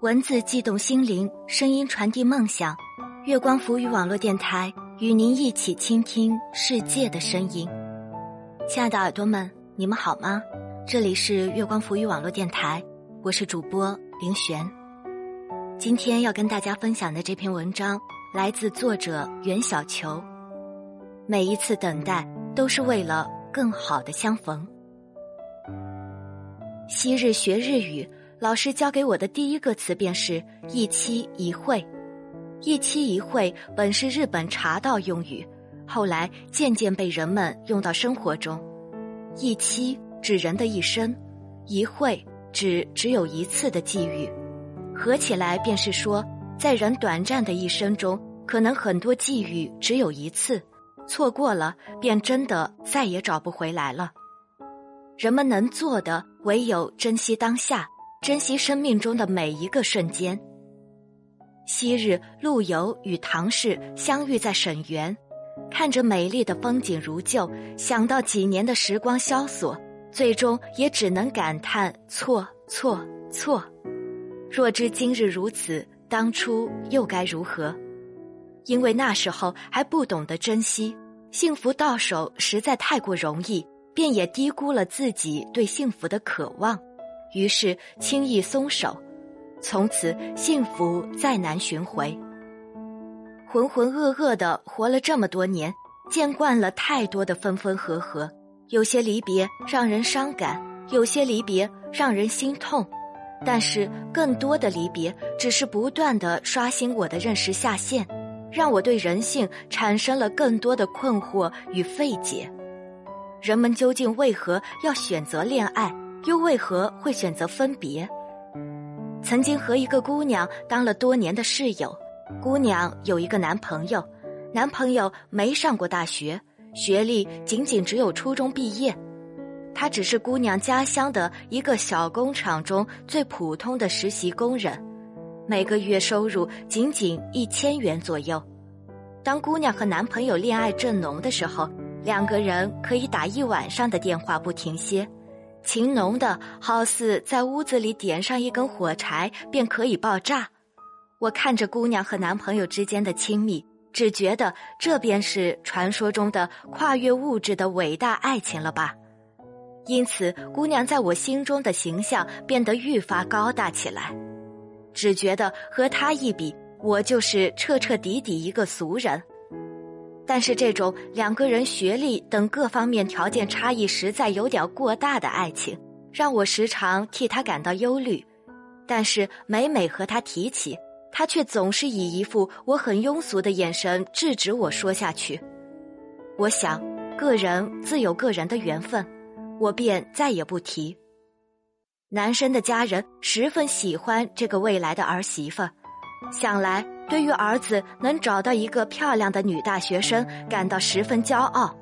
文字悸动心灵，声音传递梦想。月光浮语网络电台与您一起倾听世界的声音。亲爱的耳朵们，你们好吗？这里是月光浮语网络电台，我是主播林璇。今天要跟大家分享的这篇文章来自作者袁小球。每一次等待都是为了更好的相逢。昔日学日语。老师教给我的第一个词便是“一期一会”。一期一会本是日本茶道用语，后来渐渐被人们用到生活中。一期指人的一生，一会指只有一次的际遇，合起来便是说，在人短暂的一生中，可能很多际遇只有一次，错过了便真的再也找不回来了。人们能做的唯有珍惜当下。珍惜生命中的每一个瞬间。昔日陆游与唐氏相遇在沈园，看着美丽的风景如旧，想到几年的时光萧索，最终也只能感叹错错错。若知今日如此，当初又该如何？因为那时候还不懂得珍惜，幸福到手实在太过容易，便也低估了自己对幸福的渴望。于是轻易松手，从此幸福再难寻回。浑浑噩噩的活了这么多年，见惯了太多的分分合合，有些离别让人伤感，有些离别让人心痛，但是更多的离别只是不断的刷新我的认识下限，让我对人性产生了更多的困惑与费解。人们究竟为何要选择恋爱？又为何会选择分别？曾经和一个姑娘当了多年的室友，姑娘有一个男朋友，男朋友没上过大学，学历仅仅只有初中毕业，他只是姑娘家乡的一个小工厂中最普通的实习工人，每个月收入仅仅一千元左右。当姑娘和男朋友恋爱正浓的时候，两个人可以打一晚上的电话不停歇。情浓的好似在屋子里点上一根火柴便可以爆炸。我看着姑娘和男朋友之间的亲密，只觉得这便是传说中的跨越物质的伟大爱情了吧。因此，姑娘在我心中的形象变得愈发高大起来。只觉得和她一比，我就是彻彻底底一个俗人。但是这种两个人学历等各方面条件差异实在有点过大的爱情，让我时常替他感到忧虑。但是每每和他提起，他却总是以一副我很庸俗的眼神制止我说下去。我想，个人自有个人的缘分，我便再也不提。男生的家人十分喜欢这个未来的儿媳妇，想来。对于儿子能找到一个漂亮的女大学生感到十分骄傲，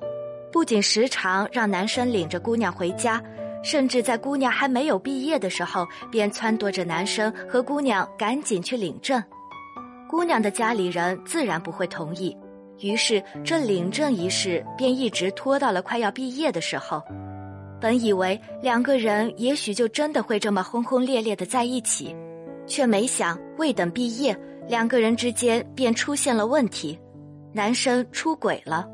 不仅时常让男生领着姑娘回家，甚至在姑娘还没有毕业的时候，便撺掇着男生和姑娘赶紧去领证。姑娘的家里人自然不会同意，于是这领证仪式便一直拖到了快要毕业的时候。本以为两个人也许就真的会这么轰轰烈烈的在一起，却没想未等毕业。两个人之间便出现了问题，男生出轨了，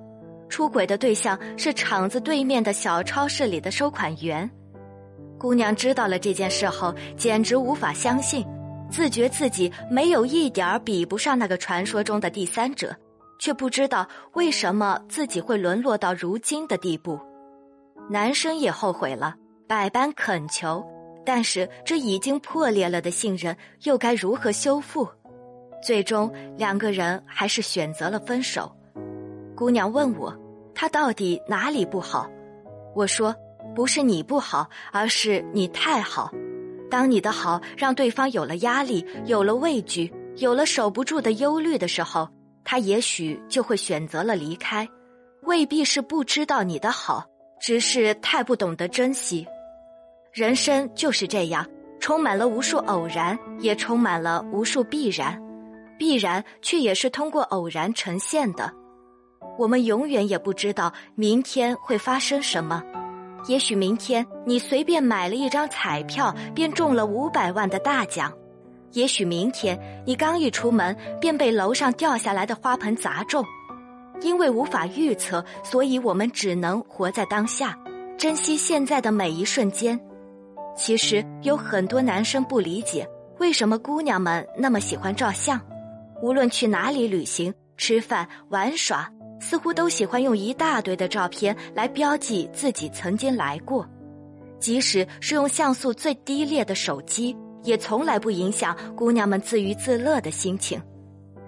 出轨的对象是厂子对面的小超市里的收款员。姑娘知道了这件事后，简直无法相信，自觉自己没有一点儿比不上那个传说中的第三者，却不知道为什么自己会沦落到如今的地步。男生也后悔了，百般恳求，但是这已经破裂了的信任又该如何修复？最终，两个人还是选择了分手。姑娘问我，他到底哪里不好？我说，不是你不好，而是你太好。当你的好让对方有了压力、有了畏惧、有了守不住的忧虑的时候，他也许就会选择了离开。未必是不知道你的好，只是太不懂得珍惜。人生就是这样，充满了无数偶然，也充满了无数必然。必然却也是通过偶然呈现的，我们永远也不知道明天会发生什么。也许明天你随便买了一张彩票，便中了五百万的大奖，也许明天你刚一出门便被楼上掉下来的花盆砸中。因为无法预测，所以我们只能活在当下，珍惜现在的每一瞬间。其实有很多男生不理解，为什么姑娘们那么喜欢照相，无论去哪里旅行、吃饭、玩耍。似乎都喜欢用一大堆的照片来标记自己曾经来过，即使是用像素最低劣的手机，也从来不影响姑娘们自娱自乐的心情。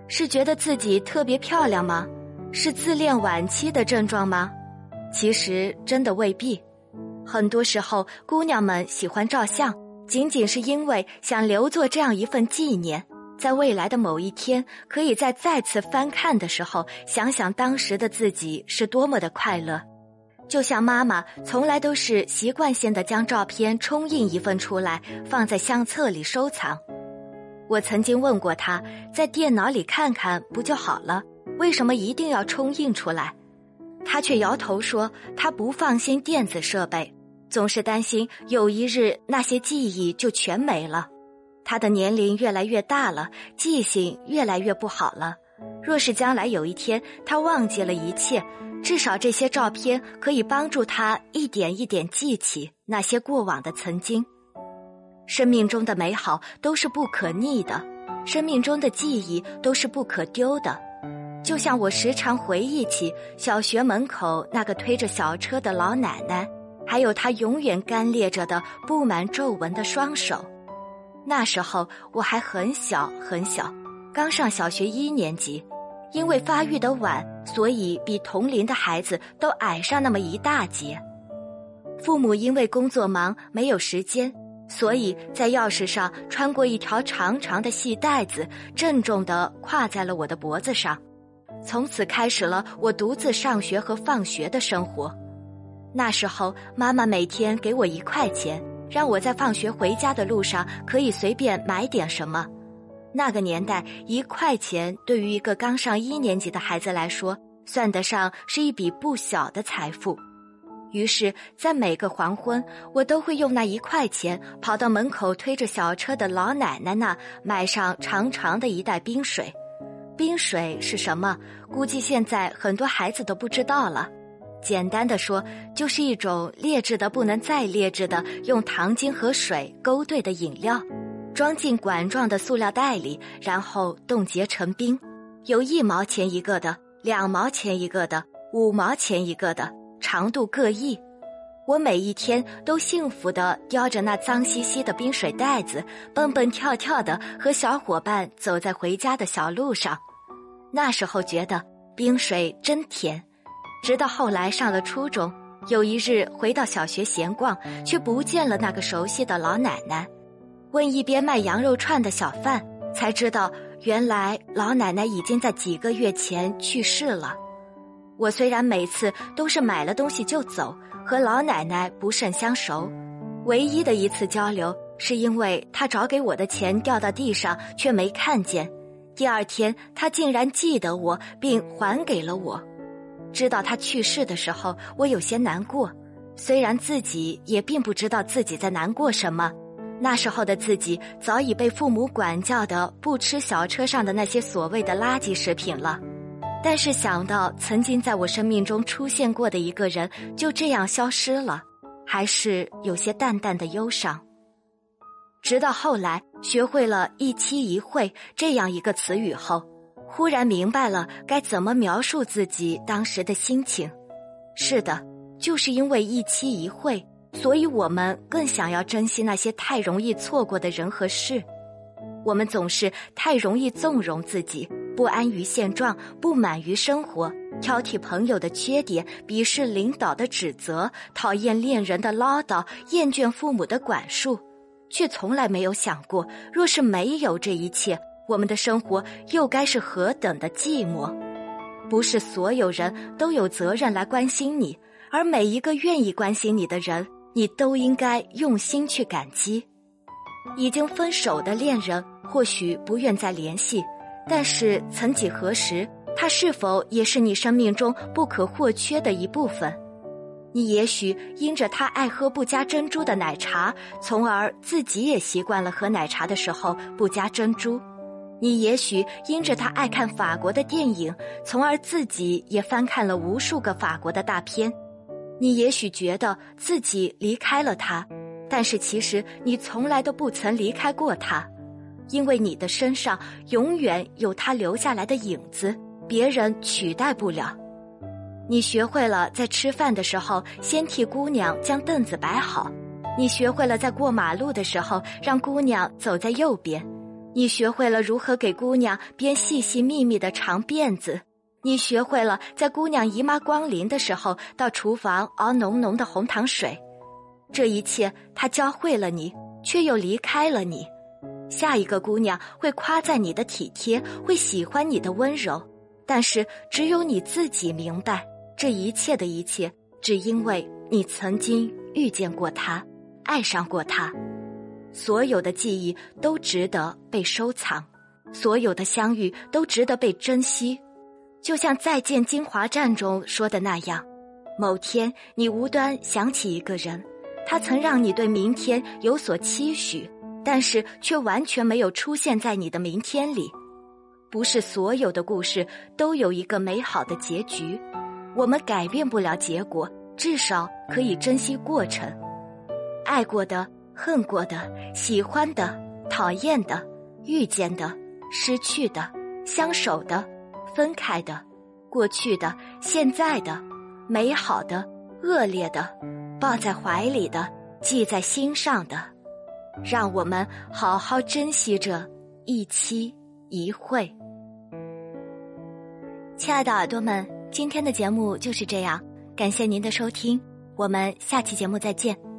是觉得自己特别漂亮吗？是自恋晚期的症状吗？其实真的未必。很多时候，姑娘们喜欢照相，仅仅是因为想留作这样一份纪念。在未来的某一天，可以在再次翻看的时候，想想当时的自己是多么的快乐。就像妈妈从来都是习惯性的将照片冲印一份出来，放在相册里收藏。我曾经问过她，在电脑里看看不就好了？为什么一定要冲印出来？她却摇头说，她不放心电子设备，总是担心有一日那些记忆就全没了。他的年龄越来越大了，记性越来越不好了。若是将来有一天他忘记了一切，至少这些照片可以帮助他一点一点记起那些过往的曾经。生命中的美好都是不可逆的，生命中的记忆都是不可丢的。就像我时常回忆起小学门口那个推着小车的老奶奶，还有他永远干裂着的布满皱纹的双手。那时候我还很小很小，刚上小学一年级，因为发育的晚，所以比同龄的孩子都矮上那么一大截。父母因为工作忙没有时间，所以在钥匙上穿过一条长长的细带子，郑重地挎在了我的脖子上。从此开始了我独自上学和放学的生活。那时候妈妈每天给我一块钱。让我在放学回家的路上可以随便买点什么。那个年代，一块钱对于一个刚上一年级的孩子来说，算得上是一笔不小的财富。于是，在每个黄昏，我都会用那一块钱跑到门口推着小车的老奶奶那，买上长长的一袋冰水。冰水是什么？估计现在很多孩子都不知道了。简单的说，就是一种劣质的不能再劣质的用糖精和水勾兑的饮料，装进管状的塑料袋里，然后冻结成冰，有一毛钱一个的，两毛钱一个的，五毛钱一个的，长度各异。我每一天都幸福的叼着那脏兮兮的冰水袋子，蹦蹦跳跳的和小伙伴走在回家的小路上。那时候觉得冰水真甜。直到后来上了初中，有一日回到小学闲逛，却不见了那个熟悉的老奶奶。问一边卖羊肉串的小贩，才知道原来老奶奶已经在几个月前去世了。我虽然每次都是买了东西就走，和老奶奶不甚相熟。唯一的一次交流，是因为她找给我的钱掉到地上，却没看见。第二天，她竟然记得我，并还给了我。知道他去世的时候，我有些难过，虽然自己也并不知道自己在难过什么。那时候的自己早已被父母管教的不吃小车上的那些所谓的垃圾食品了，但是想到曾经在我生命中出现过的一个人就这样消失了，还是有些淡淡的忧伤。直到后来学会了一期一会这样一个词语后。忽然明白了该怎么描述自己当时的心情。是的，就是因为一期一会，所以我们更想要珍惜那些太容易错过的人和事。我们总是太容易纵容自己，不安于现状，不满于生活，挑剔朋友的缺点，鄙视领导的指责，讨厌恋人的唠叨，厌倦父母的管束，却从来没有想过，若是没有这一切。我们的生活又该是何等的寂寞？不是所有人都有责任来关心你，而每一个愿意关心你的人，你都应该用心去感激。已经分手的恋人或许不愿再联系，但是曾几何时，他是否也是你生命中不可或缺的一部分？你也许因着他爱喝不加珍珠的奶茶，从而自己也习惯了喝奶茶的时候不加珍珠；你也许因着他爱看法国的电影，从而自己也翻看了无数个法国的大片；你也许觉得自己离开了他，但是其实你从来都不曾离开过他，因为你的身上永远有他留下来的影子，别人取代不了。你学会了在吃饭的时候先替姑娘将凳子摆好，你学会了在过马路的时候让姑娘走在右边，你学会了如何给姑娘编细细密密的长辫子，你学会了在姑娘姨妈光临的时候到厨房熬浓浓的红糖水，这一切他教会了你，却又离开了你。下一个姑娘会夸赞你的体贴，会喜欢你的温柔，但是只有你自己明白。这一切的一切，只因为你曾经遇见过他，爱上过他。所有的记忆都值得被收藏，所有的相遇都值得被珍惜。就像《再见金华站》中说的那样，某天你无端想起一个人，他曾让你对明天有所期许，但是却完全没有出现在你的明天里。不是所有的故事都有一个美好的结局。我们改变不了结果，至少可以珍惜过程。爱过的、恨过的、喜欢的、讨厌的、遇见的、失去的、相守的、分开的、过去的、现在的、美好的、恶劣的、抱在怀里的、记在心上的，让我们好好珍惜这一期一会。亲爱的耳朵们。今天的节目就是这样，感谢您的收听，我们下期节目再见。